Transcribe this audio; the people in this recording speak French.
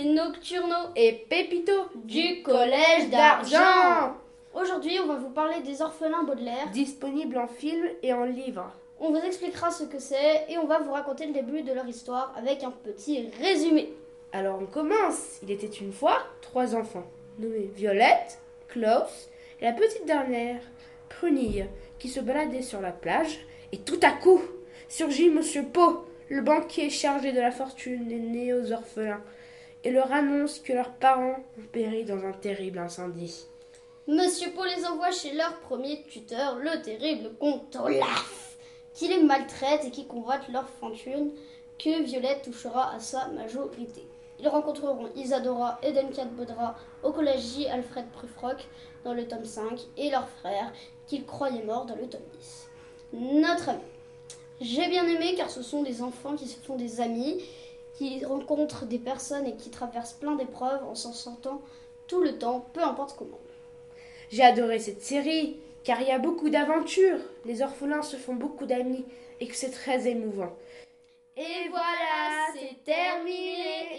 Nocturno et Pépito du Collège d'Argent. Aujourd'hui, on va vous parler des orphelins Baudelaire, disponibles en film et en livre. On vous expliquera ce que c'est et on va vous raconter le début de leur histoire avec un petit résumé. Alors on commence. Il était une fois trois enfants, nommés Violette, Klaus et la petite dernière, Prunille, qui se baladaient sur la plage et tout à coup surgit Monsieur Pau, le banquier chargé de la fortune des aux orphelins, et leur annonce que leurs parents ont péri dans un terrible incendie. Monsieur Pau les envoie chez leur premier tuteur, le terrible comte Olaf, qui les maltraite et qui convoite leur fortune que Violette touchera à sa majorité. Ils rencontreront Isadora et Duncan Baudra au collège J. Alfred Prufrock dans le tome 5 et leur frère qu'ils croyaient mort dans le tome 10. Notre ami. J'ai bien aimé car ce sont des enfants qui se font des amis, qui rencontrent des personnes et qui traversent plein d'épreuves en s'en sortant tout le temps, peu importe comment. J'ai adoré cette série car il y a beaucoup d'aventures, les orphelins se font beaucoup d'amis et que c'est très émouvant. Et voilà, c'est terminé